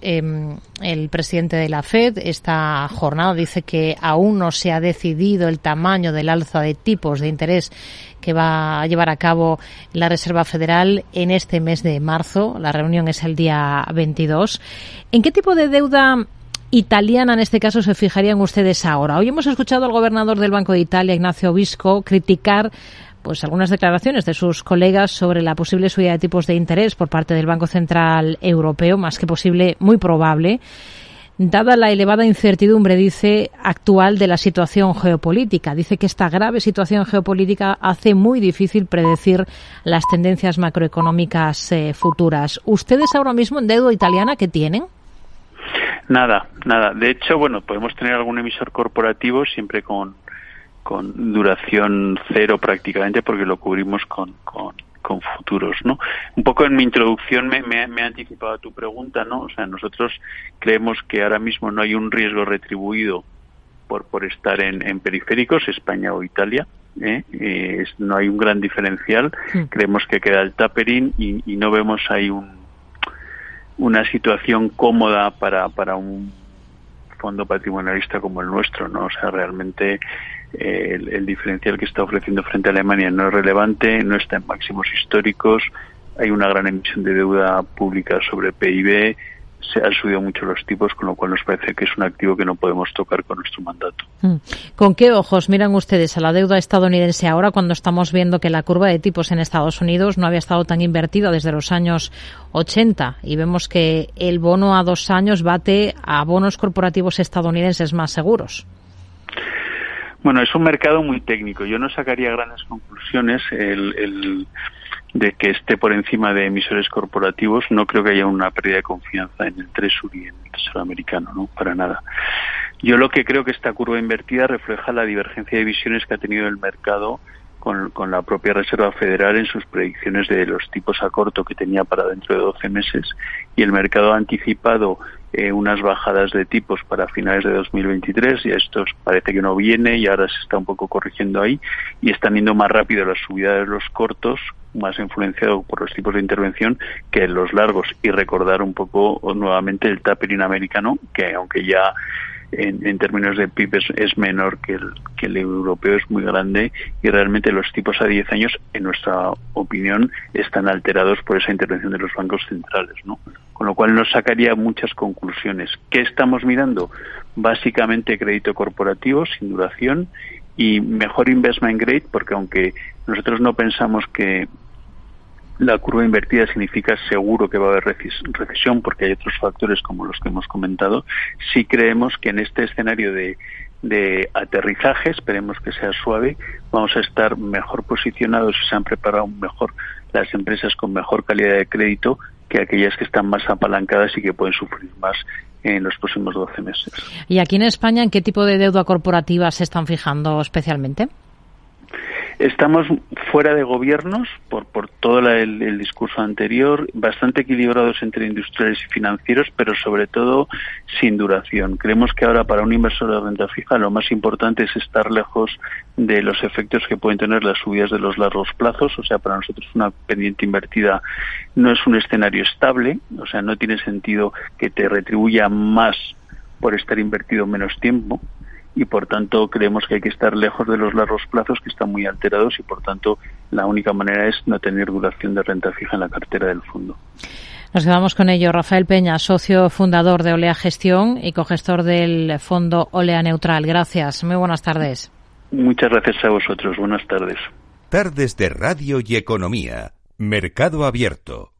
em, el presidente de la Fed esta jornada dice que aún no se ha decidido el tamaño del alza de tipos de interés que va a llevar a cabo la Reserva Federal en este mes de marzo. La reunión es el día 22. ¿En qué tipo de deuda italiana en este caso se fijarían ustedes ahora? Hoy hemos escuchado al gobernador del Banco de Italia, Ignacio Visco, criticar pues algunas declaraciones de sus colegas sobre la posible subida de tipos de interés por parte del Banco Central Europeo, más que posible, muy probable, dada la elevada incertidumbre, dice, actual de la situación geopolítica. Dice que esta grave situación geopolítica hace muy difícil predecir las tendencias macroeconómicas eh, futuras. ¿Ustedes ahora mismo en deuda italiana qué tienen? Nada, nada. De hecho, bueno, podemos tener algún emisor corporativo siempre con con duración cero prácticamente porque lo cubrimos con, con, futuros, ¿no? Un poco en mi introducción me, me, me, he anticipado a tu pregunta, ¿no? O sea, nosotros creemos que ahora mismo no hay un riesgo retribuido por, por estar en, en periféricos, España o Italia, ¿eh? Eh, no hay un gran diferencial. Creemos que queda el tapering y, y no vemos ahí un, una situación cómoda para, para un fondo patrimonialista como el nuestro, ¿no? O sea, realmente el, diferencial que está ofreciendo frente a Alemania no es relevante, no está en máximos históricos, hay una gran emisión de deuda pública sobre PIB, se han subido mucho los tipos, con lo cual nos parece que es un activo que no podemos tocar con nuestro mandato. Mm. ¿Con qué ojos miran ustedes a la deuda estadounidense ahora cuando estamos viendo que la curva de tipos en Estados Unidos no había estado tan invertida desde los años 80 y vemos que el bono a dos años bate a bonos corporativos estadounidenses más seguros? Bueno, es un mercado muy técnico. Yo no sacaría grandes conclusiones el, de que esté por encima de emisores corporativos. No creo que haya una pérdida de confianza en el Treasury y en el Tesoro americano, ¿no? Para nada. Yo lo que creo que esta curva invertida refleja la divergencia de visiones que ha tenido el mercado con, con, la propia Reserva Federal en sus predicciones de los tipos a corto que tenía para dentro de 12 meses y el mercado ha anticipado eh, unas bajadas de tipos para finales de 2023 y esto parece que no viene y ahora se está un poco corrigiendo ahí y están yendo más rápido la subida de los cortos más influenciado por los tipos de intervención que los largos. Y recordar un poco nuevamente el tapering americano que aunque ya en, términos de PIB es, menor que el, que el europeo, es muy grande y realmente los tipos a 10 años, en nuestra opinión, están alterados por esa intervención de los bancos centrales, ¿no? Con lo cual nos sacaría muchas conclusiones. ¿Qué estamos mirando? Básicamente crédito corporativo sin duración y mejor investment grade, porque aunque nosotros no pensamos que la curva invertida significa seguro que va a haber recesión porque hay otros factores como los que hemos comentado. Sí creemos que en este escenario de, de aterrizaje, esperemos que sea suave, vamos a estar mejor posicionados y se han preparado mejor las empresas con mejor calidad de crédito que aquellas que están más apalancadas y que pueden sufrir más en los próximos 12 meses. ¿Y aquí en España en qué tipo de deuda corporativa se están fijando especialmente? Estamos fuera de gobiernos por, por todo el, discurso anterior, bastante equilibrados entre industriales y financieros, pero sobre todo sin duración. Creemos que ahora para un inversor de renta fija lo más importante es estar lejos de los efectos que pueden tener las subidas de los largos plazos. O sea, para nosotros una pendiente invertida no es un escenario estable, o sea, no tiene sentido que te retribuya más por estar invertido menos tiempo y por tanto creemos que hay que estar lejos de los largos plazos que están muy alterados y por tanto la única manera es no tener duración de renta fija en la cartera del fondo. Nos quedamos con ello. Rafael Peña, socio fundador de Olea Gestión y cogestor del fondo Olea Neutral. Gracias. Muy buenas tardes. Muchas gracias a vosotros. Buenas tardes. Tardes de Radio y Economía. Mercado Abierto.